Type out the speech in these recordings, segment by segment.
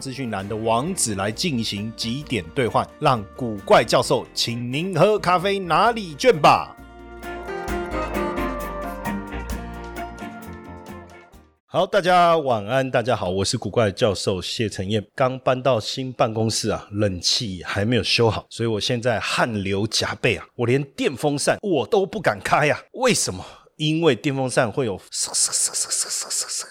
资讯栏的网址来进行几点兑换，让古怪教授请您喝咖啡拿礼券吧。好，大家晚安，大家好，我是古怪教授谢承彦，刚搬到新办公室啊，冷气还没有修好，所以我现在汗流浃背啊，我连电风扇我都不敢开呀，为什么？因为电风扇会有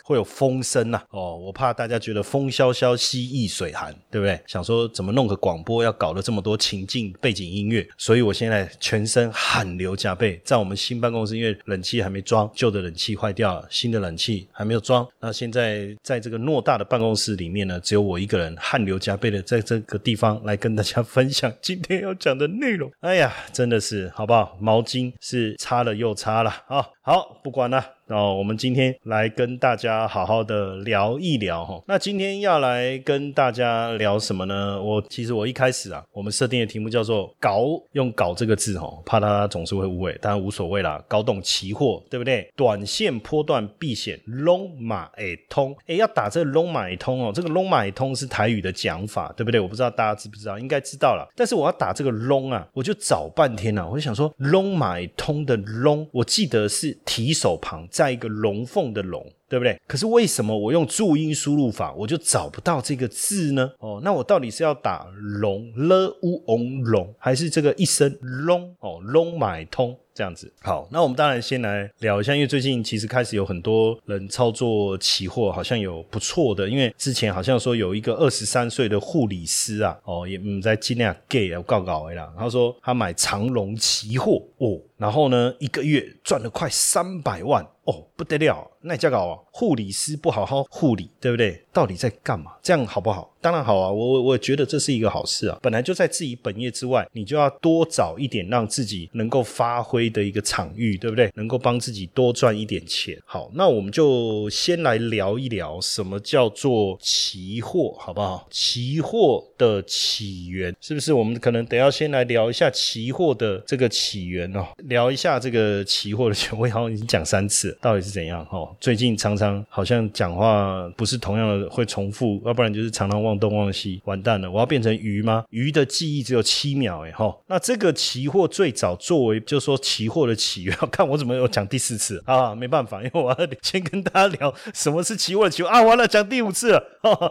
会有风声呐，哦，我怕大家觉得风萧萧兮易水寒，对不对？想说怎么弄个广播要搞了这么多情境背景音乐，所以我现在全身汗流浃背，在我们新办公室，因为冷气还没装，旧的冷气坏掉了，新的冷气还没有装，那现在在这个偌大的办公室里面呢，只有我一个人汗流浃背的在这个地方来跟大家分享今天要讲的内容。哎呀，真的是好不好？毛巾是擦了又擦了啊。好，不管了。那，我们今天来跟大家好好的聊一聊哈。那今天要来跟大家聊什么呢？我其实我一开始啊，我们设定的题目叫做“搞”，用“搞”这个字哈，怕大家总是会误会，当然无所谓啦。搞懂期货，对不对？短线波段避险，long 马诶通，哎，要打这个 long 买通哦。这个 long 买通是台语的讲法，对不对？我不知道大家知不知道，应该知道了。但是我要打这个 long 啊，我就找半天了，我就想说 long 买通的 long，我记得是提手旁。在一个龙凤的龙，对不对？可是为什么我用注音输入法，我就找不到这个字呢？哦，那我到底是要打龙了乌翁龙，还是这个一声龙哦龙买通？这样子好，那我们当然先来聊一下，因为最近其实开始有很多人操作期货，好像有不错的。因为之前好像说有一个二十三岁的护理师啊，哦，也嗯在尽量 gay 啊告告哎啦，他说他买长龙期货哦，然后呢一个月赚了快三百万哦，不得了，那叫搞，护理师不好好护理，对不对？到底在干嘛？这样好不好？当然好啊，我我我觉得这是一个好事啊。本来就在自己本业之外，你就要多找一点让自己能够发挥的一个场域，对不对？能够帮自己多赚一点钱。好，那我们就先来聊一聊什么叫做期货，好不好？期货的起源是不是？我们可能得要先来聊一下期货的这个起源哦，聊一下这个期货的起源。我好像已经讲三次，到底是怎样？哦，最近常常好像讲话不是同样的会重复，要不然就是常常忘。东忘西，完蛋了！我要变成鱼吗？鱼的记忆只有七秒，哎哈。那这个期货最早作为，就说期货的起源，看我怎么有讲第四次 啊？没办法，因为我要先跟大家聊什么是期货的起源啊！完了，讲第五次了。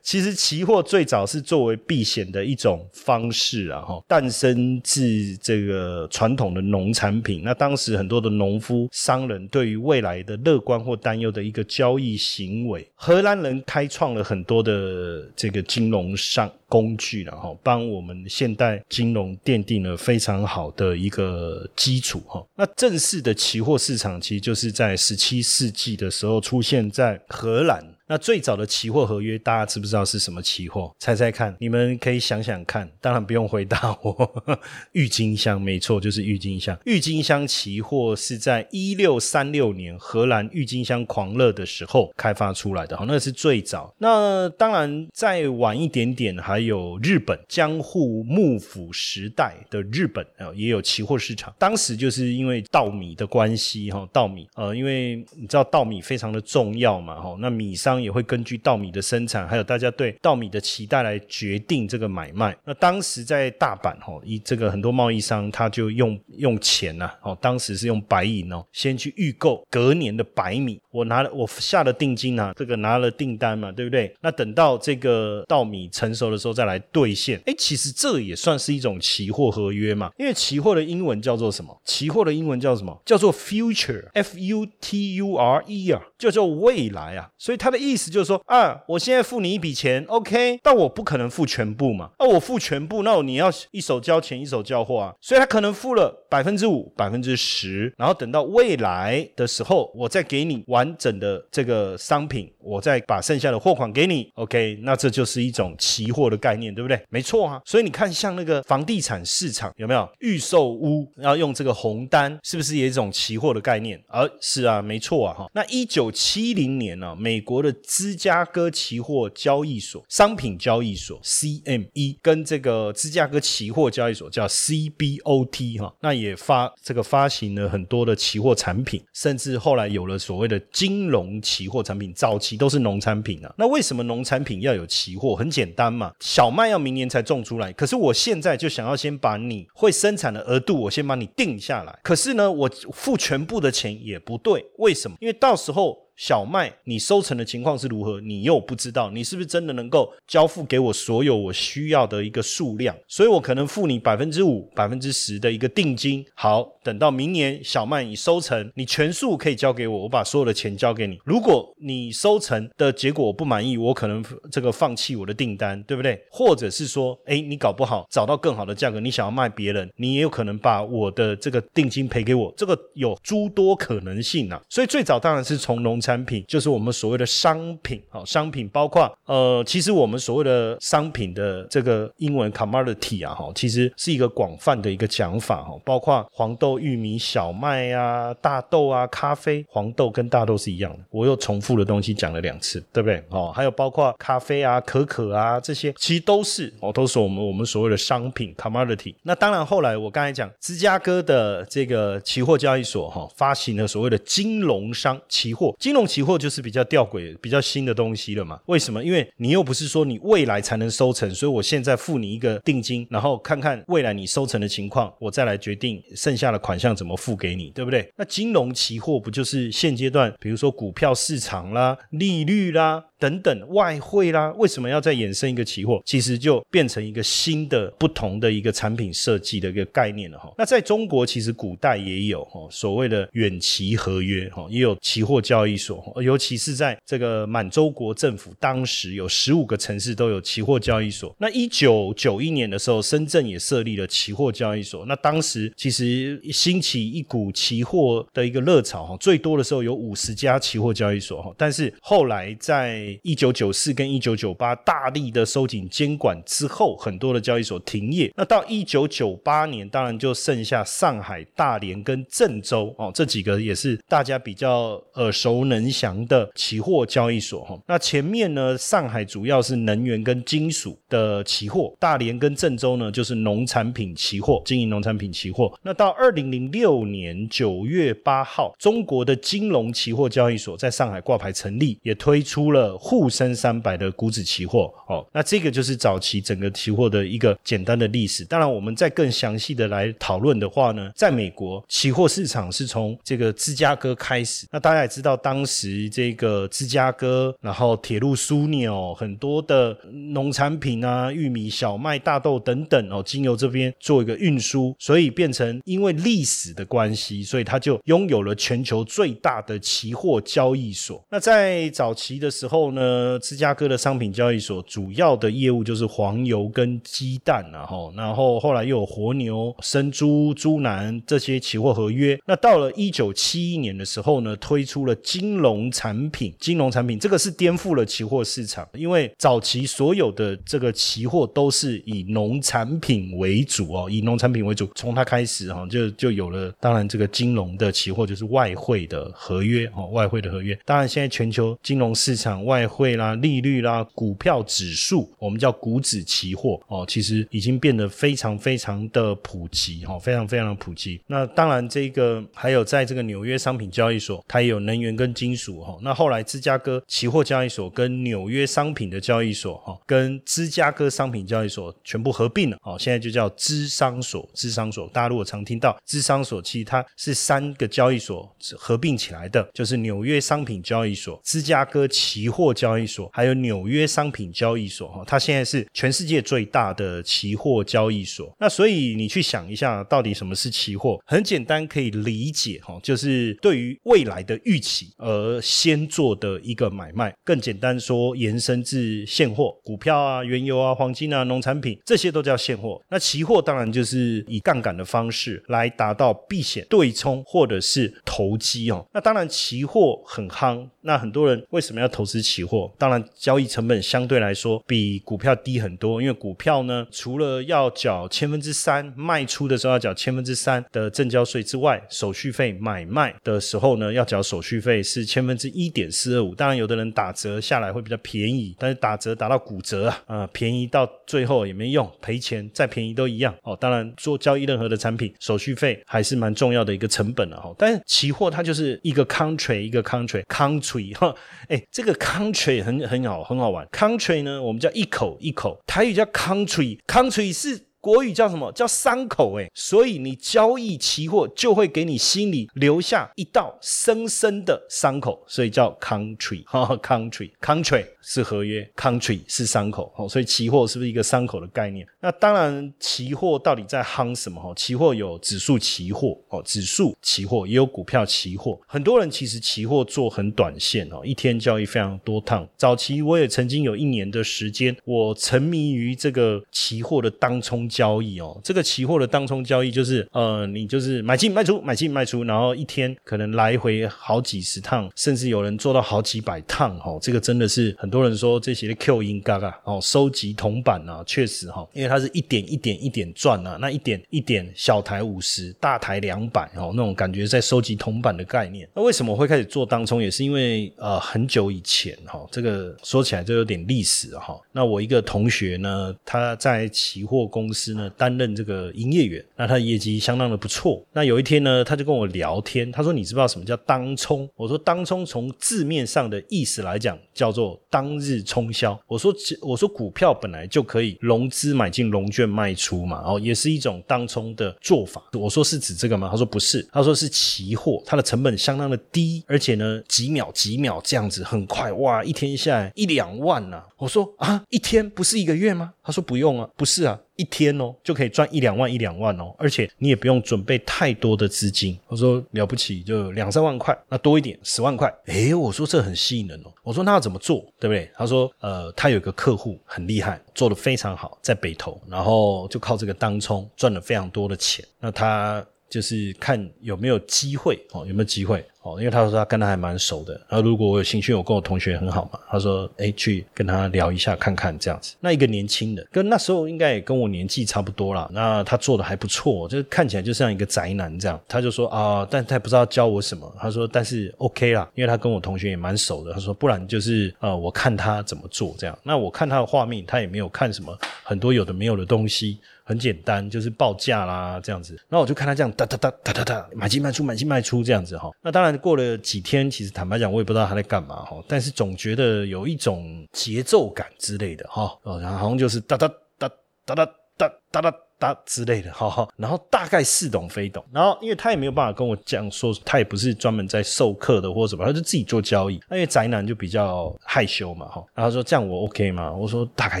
其实期货最早是作为避险的一种方式啊，哈，诞生自这个传统的农产品。那当时很多的农夫、商人对于未来的乐观或担忧的一个交易行为，荷兰人开创了很多的这个金。融上工具然后，帮我们现代金融奠定了非常好的一个基础哈。那正式的期货市场其实就是在十七世纪的时候出现在荷兰。那最早的期货合约，大家知不知道是什么期货？猜猜看，你们可以想想看。当然不用回答我。郁金香，没错，就是郁金香。郁金香期货是在一六三六年荷兰郁金香狂热的时候开发出来的，哈，那是最早。那当然再晚一点点，还有日本江户幕府时代的日本啊，也有期货市场。当时就是因为稻米的关系，哈，稻米，呃，因为你知道稻米非常的重要嘛，哈，那米商。也会根据稻米的生产，还有大家对稻米的期待来决定这个买卖。那当时在大阪哈，一这个很多贸易商他就用用钱呐，哦，当时是用白银哦，先去预购隔年的白米。我拿了我下了定金啊，这个拿了订单嘛，对不对？那等到这个稻米成熟的时候再来兑现。哎，其实这也算是一种期货合约嘛，因为期货的英文叫做什么？期货的英文叫什么？叫做 future，f u t u r e 啊，叫做未来啊。所以它的意意思就是说啊，我现在付你一笔钱，OK，但我不可能付全部嘛。那我付全部，那你要一手交钱一手交货啊。所以他可能付了百分之五、百分之十，然后等到未来的时候，我再给你完整的这个商品，我再把剩下的货款给你，OK，那这就是一种期货的概念，对不对？没错啊。所以你看，像那个房地产市场有没有预售屋要用这个红单，是不是也一种期货的概念？而是啊，没错啊，哈。那一九七零年呢，美国的芝加哥期货交易所商品交易所 CME 跟这个芝加哥期货交易所叫 CBOT 哈，那也发这个发行了很多的期货产品，甚至后来有了所谓的金融期货产品。早期都是农产品啊，那为什么农产品要有期货？很简单嘛，小麦要明年才种出来，可是我现在就想要先把你会生产的额度，我先把你定下来。可是呢，我付全部的钱也不对，为什么？因为到时候。小麦，你收成的情况是如何？你又不知道，你是不是真的能够交付给我所有我需要的一个数量？所以我可能付你百分之五、百分之十的一个定金。好，等到明年小麦你收成，你全数可以交给我，我把所有的钱交给你。如果你收成的结果我不满意，我可能这个放弃我的订单，对不对？或者是说，哎，你搞不好找到更好的价格，你想要卖别人，你也有可能把我的这个定金赔给我。这个有诸多可能性啊。所以最早当然是从农产。品就是我们所谓的商品，好，商品包括呃，其实我们所谓的商品的这个英文 commodity 啊，哈，其实是一个广泛的一个讲法，哈，包括黄豆、玉米、小麦啊、大豆啊、咖啡，黄豆跟大豆是一样的，我又重复的东西讲了两次，对不对？哦，还有包括咖啡啊、可可啊这些，其实都是哦，都是我们我们所谓的商品 commodity。那当然，后来我刚才讲芝加哥的这个期货交易所哈，发行了所谓的金融商期货，金金融。期货就是比较吊诡、比较新的东西了嘛？为什么？因为你又不是说你未来才能收成，所以我现在付你一个定金，然后看看未来你收成的情况，我再来决定剩下的款项怎么付给你，对不对？那金融期货不就是现阶段，比如说股票市场啦、利率啦。等等，外汇啦，为什么要再衍生一个期货？其实就变成一个新的、不同的一个产品设计的一个概念了哈。那在中国，其实古代也有哈所谓的远期合约哈，也有期货交易所，尤其是在这个满洲国政府当时有十五个城市都有期货交易所。那一九九一年的时候，深圳也设立了期货交易所。那当时其实兴起一股期货的一个热潮哈，最多的时候有五十家期货交易所哈，但是后来在一九九四跟一九九八大力的收紧监管之后，很多的交易所停业。那到一九九八年，当然就剩下上海、大连跟郑州哦，这几个也是大家比较耳熟能详的期货交易所哈。那前面呢，上海主要是能源跟金属的期货，大连跟郑州呢就是农产品期货，经营农产品期货。那到二零零六年九月八号，中国的金融期货交易所在上海挂牌成立，也推出了。沪深三百的股指期货，哦，那这个就是早期整个期货的一个简单的历史。当然，我们再更详细的来讨论的话呢，在美国期货市场是从这个芝加哥开始。那大家也知道，当当时这个芝加哥，然后铁路枢纽，很多的农产品啊，玉米、小麦、大豆等等哦，经由这边做一个运输，所以变成因为历史的关系，所以它就拥有了全球最大的期货交易所。那在早期的时候。呢，芝加哥的商品交易所主要的业务就是黄油跟鸡蛋，然后，然后后来又有活牛、生猪、猪腩这些期货合约。那到了一九七一年的时候呢，推出了金金融产品。金融产品这个是颠覆了期货市场，因为早期所有的这个期货都是以农产品为主哦，以农产品为主。从它开始哈，就就有了。当然，这个金融的期货就是外汇的合约哦，外汇的合约。当然，现在全球金融市场外汇啦、利率啦、股票指数，我们叫股指期货哦，其实已经变得非常非常的普及哈，非常非常的普及。那当然，这个还有在这个纽约商品交易所，它也有能源跟金属哈。那后来芝加哥期货交易所跟纽约商品的交易所哈，跟芝加哥商品交易所全部合并了哦，现在就叫芝商所。芝商所，大家如果常听到芝商所，其实它是三个交易所合并起来的，就是纽约商品交易所、芝加哥期货。交易所还有纽约商品交易所哈，它现在是全世界最大的期货交易所。那所以你去想一下，到底什么是期货？很简单，可以理解哈，就是对于未来的预期。而而先做的一个买卖。更简单说，延伸至现货，股票啊、原油啊、黄金啊、农产品，这些都叫现货。那期货当然就是以杠杆的方式来达到避险、对冲或者是投机哦。那当然期货很夯，那很多人为什么要投资期货？当然交易成本相对来说比股票低很多，因为股票呢，除了要缴千分之三卖出的时候要缴千分之三的证交税之外，手续费买卖的时候呢要缴手续费是千分之一点四二五。当然有的人打折下来会比较便宜，但是打折打到骨折啊，啊便宜到最后也没用，赔钱再便宜都一样哦。当然做交易任何的产品，手续费还是蛮重要的一个成本了哈。但是期货它就是一个 country 一个 country country 哈，哎这个 country 很很好很好玩，country 呢我们叫一口一口，台语叫 country，country 是。国语叫什么？叫伤口？哎，所以你交易期货就会给你心里留下一道深深的伤口，所以叫 country 哈 country country 是合约，country 是伤口，哦，所以期货是不是一个伤口的概念？那当然，期货到底在夯什么？哈，期货有指数期货哦，指数期货也有股票期货。很多人其实期货做很短线哦，一天交易非常多趟。早期我也曾经有一年的时间，我沉迷于这个期货的当冲。交易哦，这个期货的当冲交易就是，呃，你就是买进卖出，买进卖出，然后一天可能来回好几十趟，甚至有人做到好几百趟，哦，这个真的是很很多人说这些的 Q 音嘎嘎哦，收集铜板啊，确实哈，因为它是一点一点一点赚啊，那一点一点小台五十，大台两百哦，那种感觉在收集铜板的概念。那为什么会开始做当冲？也是因为呃很久以前哈，这个说起来就有点历史哈。那我一个同学呢，他在期货公司。呢，担任这个营业员，那他的业绩相当的不错。那有一天呢，他就跟我聊天，他说：“你知不知道什么叫当冲？”我说：“当冲从字面上的意思来讲，叫做当当日冲销。”我说：“我说股票本来就可以融资买进融券卖出嘛，哦，也是一种当冲的做法。”我说：“是指这个吗？”他说：“不是，他说是期货，它的成本相当的低，而且呢，几秒几秒这样子很快，哇，一天下来一两万呐。”我说：“啊，一天不是一个月吗？”他说：“不用啊，不是啊。”一天哦，就可以赚一两万一两万哦，而且你也不用准备太多的资金。我说了不起，就两三万块，那多一点十万块。诶，我说这很吸引人哦。我说那要怎么做，对不对？他说呃，他有个客户很厉害，做的非常好，在北投，然后就靠这个当冲赚了非常多的钱。那他就是看有没有机会哦，有没有机会。哦，因为他说他跟他还蛮熟的，然后如果我有兴趣，我跟我同学很好嘛，他说，哎，去跟他聊一下看看这样子。那一个年轻的，跟那时候应该也跟我年纪差不多啦。那他做的还不错，就是看起来就像一个宅男这样。他就说啊，但他也不知道教我什么。他说，但是 OK 啦，因为他跟我同学也蛮熟的。他说，不然就是呃，我看他怎么做这样。那我看他的画面，他也没有看什么很多有的没有的东西。很简单，就是报价啦，这样子。那我就看他这样哒哒哒哒哒哒，买进卖出，买进卖出这样子哈。那当然过了几天，其实坦白讲，我也不知道他在干嘛哈。但是总觉得有一种节奏感之类的哈。哦，然后好像就是哒哒哒哒哒哒哒哒。他之类的，哈哈，然后大概似懂非懂，然后因为他也没有办法跟我讲说，他也不是专门在授课的或什么，他就自己做交易。那因为宅男就比较害羞嘛，哈，然后说这样我 OK 吗？我说大概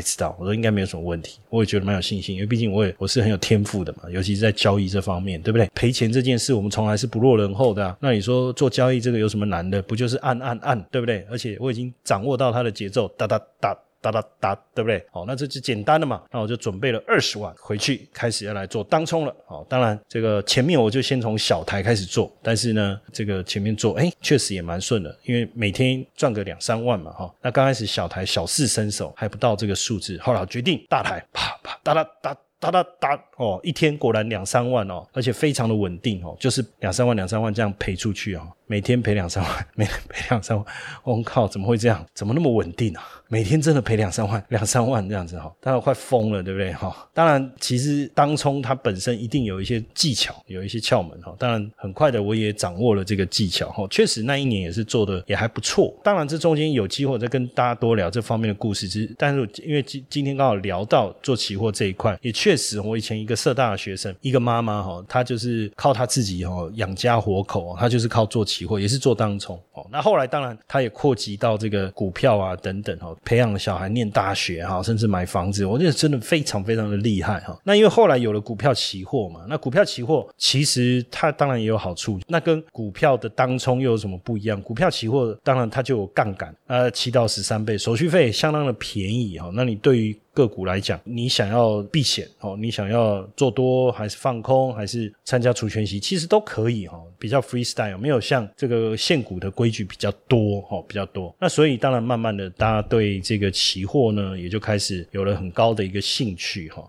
知道，我说应该没有什么问题，我也觉得蛮有信心，因为毕竟我也我是很有天赋的嘛，尤其是在交易这方面，对不对？赔钱这件事我们从来是不落人后的。那你说做交易这个有什么难的？不就是按按按，对不对？而且我已经掌握到它的节奏，哒哒哒。哒哒哒，对不对？好，那这就简单的嘛。那我就准备了二十万回去，开始要来做当冲了。好，当然这个前面我就先从小台开始做，但是呢，这个前面做，哎，确实也蛮顺的，因为每天赚个两三万嘛，哈。那刚开始小台小试身手，还不到这个数字，后来决定大台，啪啪哒哒哒。哒哒哒哦，一天果然两三万哦，而且非常的稳定哦，就是两三万两三万这样赔出去哦，每天赔两三万，每天赔两三万，我靠，怎么会这样？怎么那么稳定啊？每天真的赔两三万，两三万这样子哈，当然快疯了，对不对哈？当然，其实当冲它本身一定有一些技巧，有一些窍门哈。当然，很快的我也掌握了这个技巧哈，确实那一年也是做的也还不错。当然，这中间有机会再跟大家多聊这方面的故事，其实但是因为今今天刚好聊到做期货这一块，也确。实，我以前一个社大的学生，一个妈妈哈，她就是靠她自己哈养家活口，她就是靠做期货，也是做当冲哦。那后来当然，他也扩及到这个股票啊等等哈，培养小孩念大学哈，甚至买房子，我觉得真的非常非常的厉害哈。那因为后来有了股票期货嘛，那股票期货其实它当然也有好处，那跟股票的当冲又有什么不一样？股票期货当然它就有杠杆，呃，七到十三倍，手续费相当的便宜哈。那你对于个股来讲，你想要避险哦，你想要做多还是放空，还是参加除权息，其实都可以哈，比较 freestyle，没有像这个现股的规矩比较多哈，比较多。那所以当然慢慢的，大家对这个期货呢，也就开始有了很高的一个兴趣哈。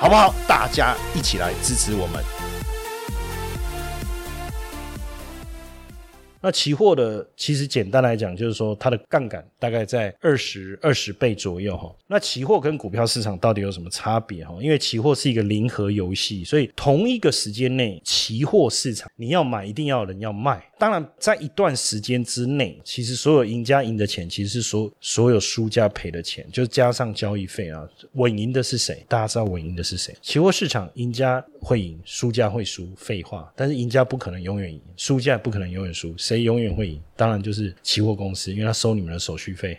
好不好？大家一起来支持我们。那期货的其实简单来讲，就是说它的杠杆大概在二十二十倍左右哈。那期货跟股票市场到底有什么差别哈？因为期货是一个零和游戏，所以同一个时间内，期货市场你要买一定要有人要卖。当然，在一段时间之内，其实所有赢家赢的钱，其实是所所有输家赔的钱，就加上交易费啊。稳赢的是谁？大家知道稳赢的是谁？期货市场赢家会赢，输家会输，废话。但是赢家不可能永远赢，输家也不可能永远输。谁永远会赢？当然就是期货公司，因为他收你们的手续费，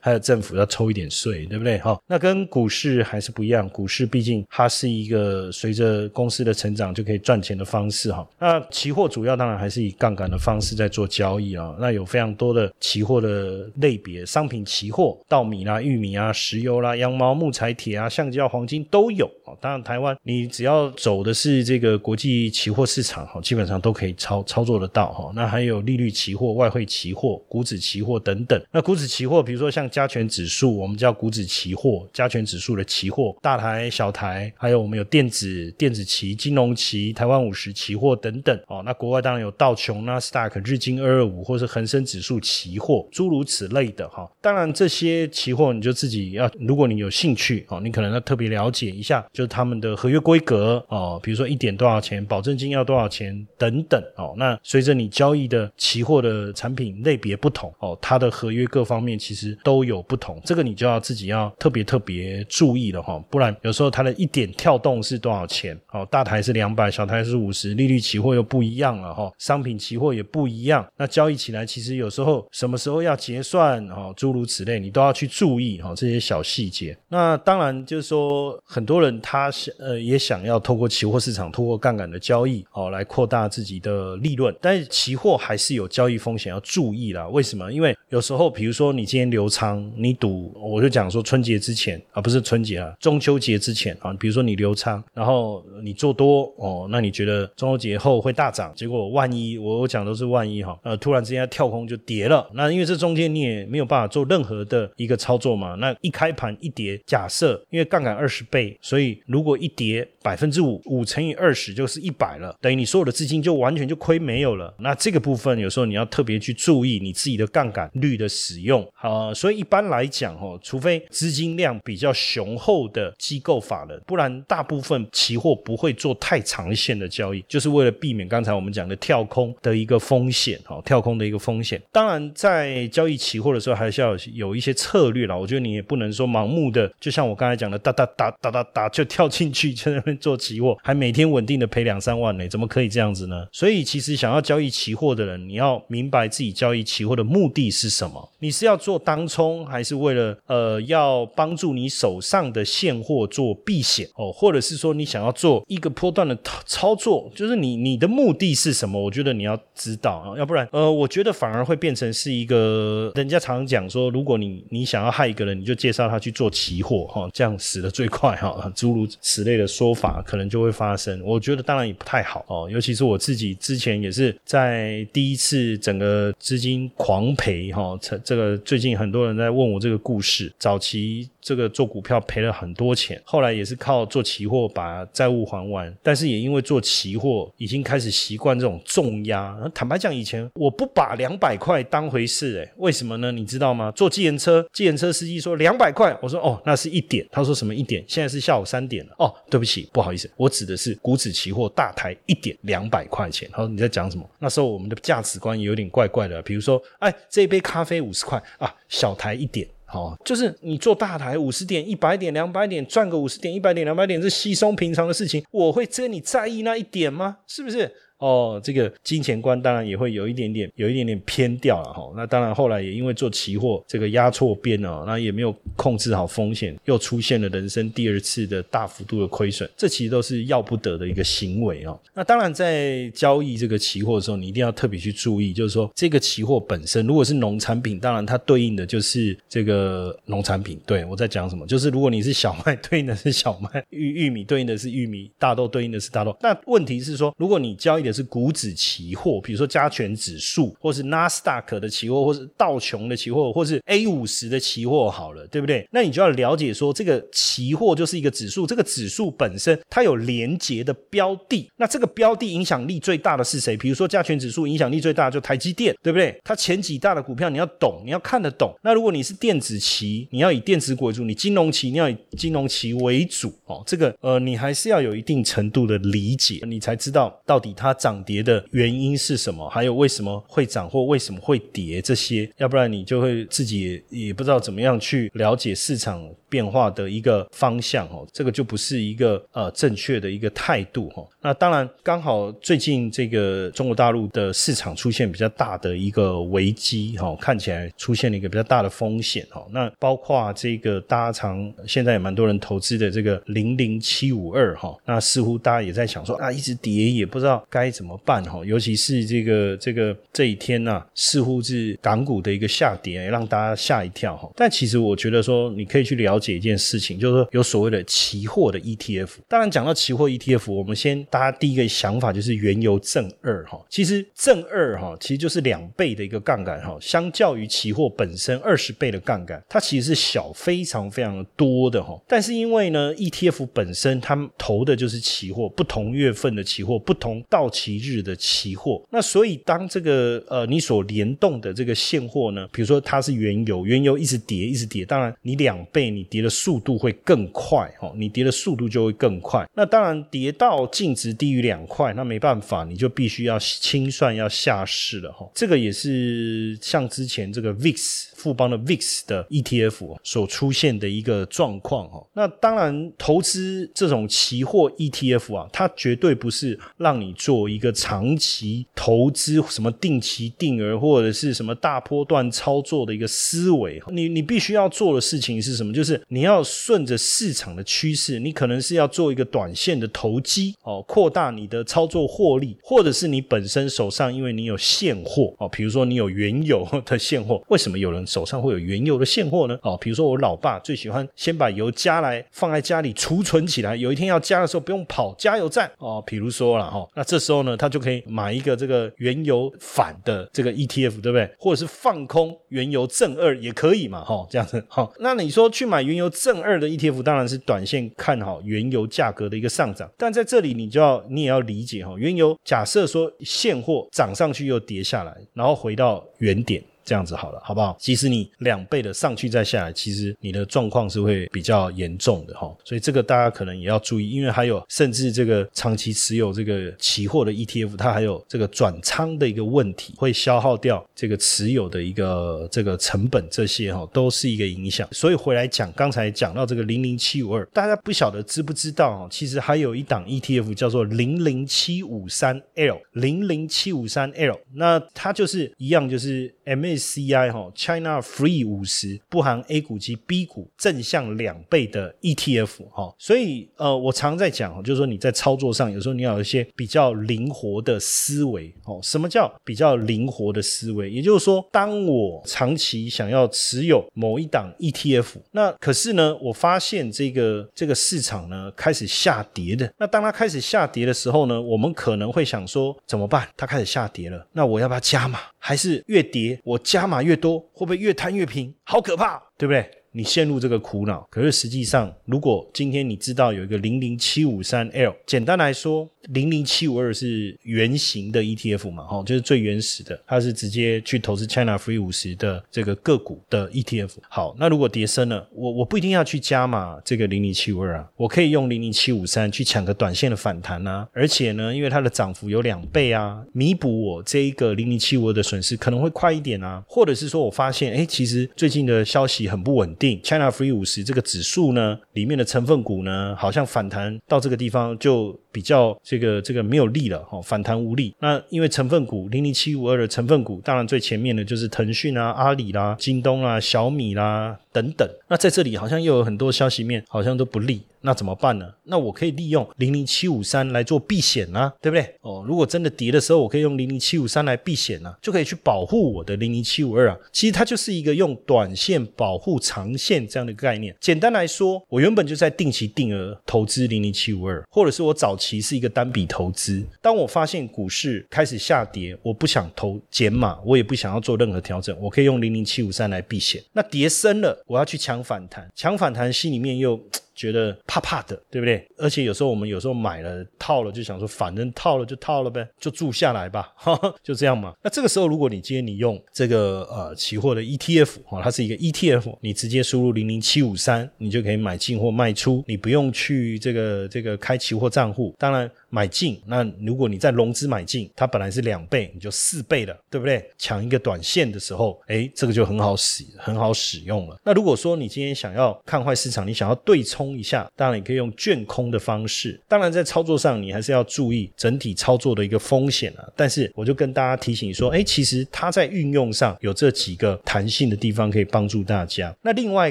还有政府要抽一点税，对不对？好，那跟股市还是不一样。股市毕竟它是一个随着公司的成长就可以赚钱的方式哈。那期货主要当然还是以杠杆的方式在做交易啊。那有非常多的期货的类别，商品期货、稻米啦、玉米啊、石油啦、羊毛、木材、铁啊、橡胶、黄金都有啊。当然，台湾你只要走的是这个国际期货市场哈，基本上都可以操操作得到哈。那还有利率期货、外汇期货、股指期货等等。那股指期货，比如说像加权指数，我们叫股指期货，加权指数的期货，大台、小台，还有我们有电子电子期、金融期、台湾五十期货等等。哦，那国外当然有道琼、纳斯达克、日经二二五，或是恒生指数期货，诸如此类的哈。当然这些期货你就自己要，如果你有兴趣哦，你可能要特别了解一下。就是他们的合约规格哦，比如说一点多少钱，保证金要多少钱等等哦。那随着你交易的期货的产品类别不同哦，它的合约各方面其实都有不同，这个你就要自己要特别特别注意了哈。不然有时候它的一点跳动是多少钱哦，大台是两百，小台是五十，利率期货又不一样了哈，商品期货也不一样。那交易起来其实有时候什么时候要结算哦，诸如此类，你都要去注意哈这些小细节。那当然就是说很多人。他想呃也想要透过期货市场，透过杠杆的交易哦，来扩大自己的利润。但是期货还是有交易风险要注意啦。为什么？因为有时候，比如说你今天留仓，你赌，我就讲说春节之前啊，不是春节啊，中秋节之前啊，比如说你留仓，然后你做多哦，那你觉得中秋节后会大涨？结果万一我我讲都是万一哈，呃，突然之间跳空就跌了。那因为这中间你也没有办法做任何的一个操作嘛。那一开盘一跌，假设因为杠杆二十倍，所以如果一跌百分之五，五乘以二十就是一百了，等于你所有的资金就完全就亏没有了。那这个部分有时候你要特别去注意你自己的杠杆率的使用。好，所以一般来讲哦，除非资金量比较雄厚的机构法人，不然大部分期货不会做太长线的交易，就是为了避免刚才我们讲的跳空的一个风险。哦，跳空的一个风险。当然，在交易期货的时候，还是要有一些策略了。我觉得你也不能说盲目的，就像我刚才讲的，哒哒哒哒哒哒就。跳进去在那边做期货，还每天稳定的赔两三万呢，怎么可以这样子呢？所以其实想要交易期货。的人，你要明白自己交易期货的目的是什么？你是要做当冲，还是为了呃要帮助你手上的现货做避险哦？或者是说你想要做一个波段的操作？就是你你的目的是什么？我觉得你要知道啊，要不然呃，我觉得反而会变成是一个人家常常讲说，如果你你想要害一个人，你就介绍他去做期货哈，这样死的最快哈，诸如此类的说法可能就会发生。我觉得当然也不太好哦，尤其是我自己之前也是在第一次整个资金狂赔哈，这这个最近很多人在问我这个故事，早期。这个做股票赔了很多钱，后来也是靠做期货把债务还完，但是也因为做期货已经开始习惯这种重压。坦白讲，以前我不把两百块当回事，诶，为什么呢？你知道吗？坐计程车，计程车司机说两百块，我说哦，那是一点。他说什么一点？现在是下午三点了。哦，对不起，不好意思，我指的是股指期货大台一点两百块钱。他说你在讲什么？那时候我们的价值观有点怪怪的，比如说，哎，这一杯咖啡五十块啊，小台一点。好，就是你做大台五十点、一百点、两百点，赚个五十点、一百点、两百点，是稀松平常的事情。我会遮你在意那一点吗？是不是？哦，这个金钱观当然也会有一点点，有一点点偏掉了哈。那当然后来也因为做期货这个压错边哦，那也没有控制好风险，又出现了人生第二次的大幅度的亏损。这其实都是要不得的一个行为哦。那当然在交易这个期货的时候，你一定要特别去注意，就是说这个期货本身如果是农产品，当然它对应的就是这个农产品。对我在讲什么？就是如果你是小麦，对应的是小麦；玉玉米对应的是玉米；大豆对应的是大豆。那问题是说，如果你交易也是股指期货，比如说加权指数，或是纳斯达克的期货，或是道琼的期货，或是 A 五十的期货，好了，对不对？那你就要了解说，这个期货就是一个指数，这个指数本身它有连接的标的，那这个标的影响力最大的是谁？比如说加权指数影响力最大就台积电，对不对？它前几大的股票你要懂，你要看得懂。那如果你是电子期，你要以电子股为主；你金融期，你要以金融期为主。哦，这个呃，你还是要有一定程度的理解，你才知道到底它涨跌。的原因是什么？还有为什么会涨或为什么会跌？这些，要不然你就会自己也不知道怎么样去了解市场变化的一个方向哦。这个就不是一个呃正确的一个态度哈。那当然，刚好最近这个中国大陆的市场出现比较大的一个危机哈，看起来出现了一个比较大的风险哈。那包括这个大家常现在也蛮多人投资的这个零零七五二哈，那似乎大家也在想说啊，一直跌也不知道该怎么办。哈，尤其是这个这个这一天呐，似乎是港股的一个下跌，让大家吓一跳哈。但其实我觉得说，你可以去了解一件事情，就是说有所谓的期货的 ETF。当然讲到期货 ETF，我们先大家第一个想法就是原油正二哈。其实正二哈，其实就是两倍的一个杠杆哈，相较于期货本身二十倍的杠杆，它其实是小非常非常多的哈。但是因为呢，ETF 本身它投的就是期货，不同月份的期货，不同到期日。的期货，那所以当这个呃你所联动的这个现货呢，比如说它是原油，原油一直跌一直跌，当然你两倍你跌的速度会更快哦，你跌的速度就会更快。那当然跌到净值低于两块，那没办法，你就必须要清算要下市了哈。这个也是像之前这个 VIX 富邦的 VIX 的 ETF 所出现的一个状况哈。那当然投资这种期货 ETF 啊，它绝对不是让你做一个。长期投资什么定期定额或者是什么大波段操作的一个思维，你你必须要做的事情是什么？就是你要顺着市场的趋势，你可能是要做一个短线的投机哦，扩大你的操作获利，或者是你本身手上因为你有现货哦，比如说你有原油的现货，为什么有人手上会有原油的现货呢？哦，比如说我老爸最喜欢先把油加来放在家里储存起来，有一天要加的时候不用跑加油站哦，比如说了哈，那这时候呢他就。可以买一个这个原油反的这个 ETF，对不对？或者是放空原油正二也可以嘛，哈，这样子好。那你说去买原油正二的 ETF，当然是短线看好原油价格的一个上涨。但在这里你就要你也要理解哈，原油假设说现货涨上去又跌下来，然后回到原点。这样子好了，好不好？即使你两倍的上去再下来，其实你的状况是会比较严重的哈。所以这个大家可能也要注意，因为还有甚至这个长期持有这个期货的 ETF，它还有这个转仓的一个问题，会消耗掉这个持有的一个这个成本，这些哈都是一个影响。所以回来讲，刚才讲到这个零零七五二，大家不晓得知不知道啊？其实还有一档 ETF 叫做零零七五三 L，零零七五三 L，那它就是一样，就是 m C I 哈 China Free 五十，不含 A 股及 B 股正向两倍的 ETF 哈。所以呃，我常在讲，就是说你在操作上，有时候你要有一些比较灵活的思维哦。什么叫比较灵活的思维？也就是说，当我长期想要持有某一档 ETF，那可是呢，我发现这个这个市场呢开始下跌的。那当它开始下跌的时候呢，我们可能会想说，怎么办？它开始下跌了，那我要不要加码？还是越跌我加码越多，会不会越摊越平？好可怕，对不对？你陷入这个苦恼。可是实际上，如果今天你知道有一个零零七五三 L，简单来说。零零七五二是原型的 ETF 嘛？哈，就是最原始的，它是直接去投资 China Free 五十的这个个股的 ETF。好，那如果跌深了，我我不一定要去加码这个零零七五二啊，我可以用零零七五三去抢个短线的反弹啊。而且呢，因为它的涨幅有两倍啊，弥补我这一个零零七五二的损失可能会快一点啊。或者是说我发现，哎，其实最近的消息很不稳定，China Free 五十这个指数呢，里面的成分股呢，好像反弹到这个地方就比较这。个这个没有力了哈，反弹无力。那因为成分股零零七五二的成分股，当然最前面的就是腾讯啊、阿里啦、京东啊、小米啦等等。那在这里好像又有很多消息面，好像都不利。那怎么办呢？那我可以利用零零七五三来做避险啊，对不对？哦，如果真的跌的时候，我可以用零零七五三来避险啊，就可以去保护我的零零七五二啊。其实它就是一个用短线保护长线这样的概念。简单来说，我原本就在定期定额投资零零七五二，或者是我早期其是一个单笔投资。当我发现股市开始下跌，我不想投减码，我也不想要做任何调整，我可以用零零七五三来避险。那跌深了，我要去抢反弹，抢反弹心里面又。觉得怕怕的，对不对？而且有时候我们有时候买了套了，就想说反正套了就套了呗，就住下来吧，就这样嘛。那这个时候，如果你今天你用这个呃期货的 ETF 哈，它是一个 ETF，你直接输入零零七五三，你就可以买进或卖出，你不用去这个这个开期货账户。当然。买进，那如果你在融资买进，它本来是两倍，你就四倍了，对不对？抢一个短线的时候，哎，这个就很好使，很好使用了。那如果说你今天想要看坏市场，你想要对冲一下，当然你可以用券空的方式。当然在操作上，你还是要注意整体操作的一个风险啊。但是我就跟大家提醒说，哎，其实它在运用上有这几个弹性的地方可以帮助大家。那另外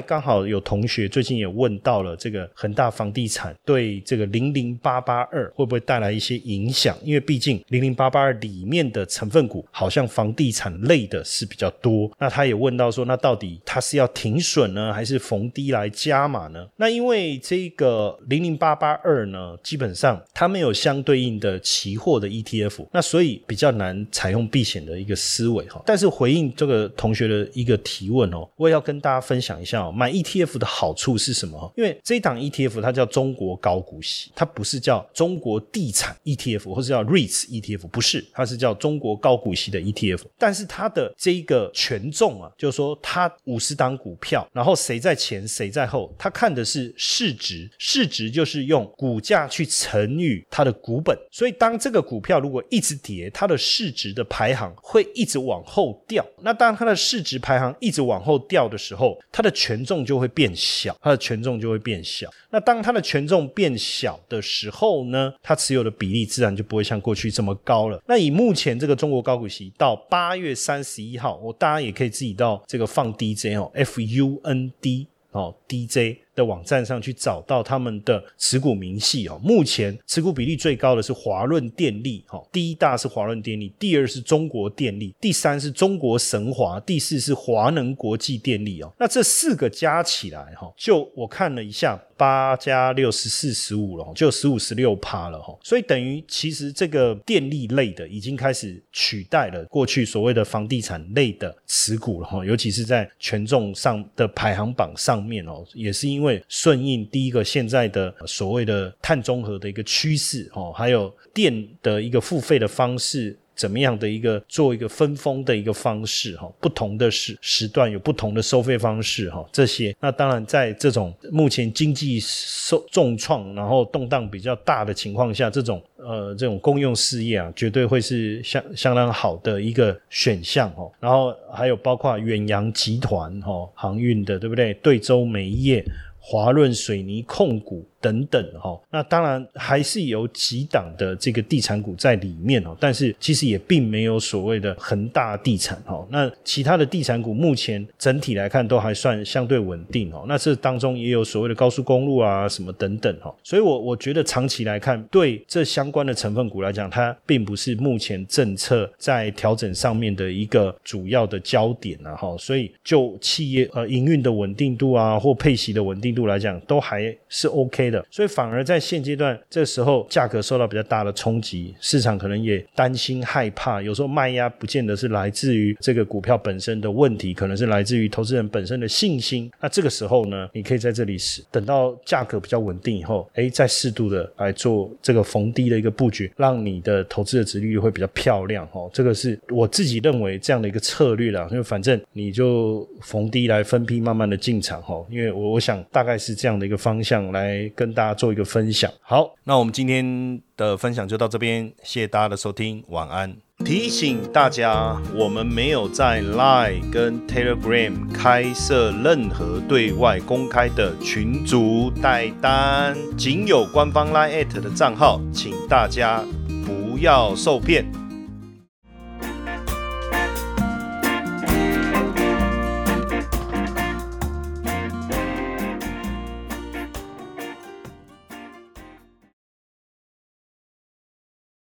刚好有同学最近也问到了这个恒大房地产对这个零零八八二会不会？带来一些影响，因为毕竟零零八八二里面的成分股好像房地产类的是比较多。那他也问到说，那到底它是要停损呢，还是逢低来加码呢？那因为这个零零八八二呢，基本上它没有相对应的期货的 ETF，那所以比较难采用避险的一个思维哈。但是回应这个同学的一个提问哦，我也要跟大家分享一下哦，买 ETF 的好处是什么？因为这一档 ETF 它叫中国高股息，它不是叫中国。地产 ETF 或者叫 REITs ETF 不是，它是叫中国高股息的 ETF，但是它的这一个权重啊，就是说它五十档股票，然后谁在前谁在后，它看的是市值，市值就是用股价去乘以它的股本，所以当这个股票如果一直跌，它的市值的排行会一直往后掉。那当它的市值排行一直往后掉的时候，它的权重就会变小，它的权重就会变小。那当它的权重变小的时候呢，它持有的比例自然就不会像过去这么高了。那以目前这个中国高股息到八月三十一号，我大家也可以自己到这个放 DJ 哦，F U N D 哦，DJ。的网站上去找到他们的持股明细哦。目前持股比例最高的是华润电力，哈，第一大是华润电力，第二是中国电力，第三是中国神华，第四是华能国际电力哦。那这四个加起来，哈，就我看了一下，八加六十四十五了，就十五十六趴了，哈。所以等于其实这个电力类的已经开始取代了过去所谓的房地产类的持股了，哈。尤其是在权重上的排行榜上面哦，也是因为。顺应第一个现在的所谓的碳中和的一个趋势哦，还有电的一个付费的方式。怎么样的一个做一个分封的一个方式哈，不同的时时段有不同的收费方式哈，这些那当然在这种目前经济受重创，然后动荡比较大的情况下，这种呃这种公用事业啊，绝对会是相相当好的一个选项哦。然后还有包括远洋集团哈，航运的对不对？对州煤业、华润水泥控股。等等哈，那当然还是有几档的这个地产股在里面哦，但是其实也并没有所谓的恒大地产哈。那其他的地产股目前整体来看都还算相对稳定哦。那这当中也有所谓的高速公路啊什么等等哈。所以我我觉得长期来看，对这相关的成分股来讲，它并不是目前政策在调整上面的一个主要的焦点啊哈。所以就企业呃营运的稳定度啊或配息的稳定度来讲，都还是 OK。的，所以反而在现阶段，这时候价格受到比较大的冲击，市场可能也担心害怕，有时候卖压不见得是来自于这个股票本身的问题，可能是来自于投资人本身的信心。那这个时候呢，你可以在这里使等到价格比较稳定以后，哎，再适度的来做这个逢低的一个布局，让你的投资的值率会比较漂亮哦。这个是我自己认为这样的一个策略啦，因为反正你就逢低来分批慢慢的进场哦，因为我我想大概是这样的一个方向来。跟大家做一个分享。好，那我们今天的分享就到这边，谢谢大家的收听，晚安。提醒大家，我们没有在 Line 跟 Telegram 开设任何对外公开的群组代单，仅有官方 Line at 的账号，请大家不要受骗。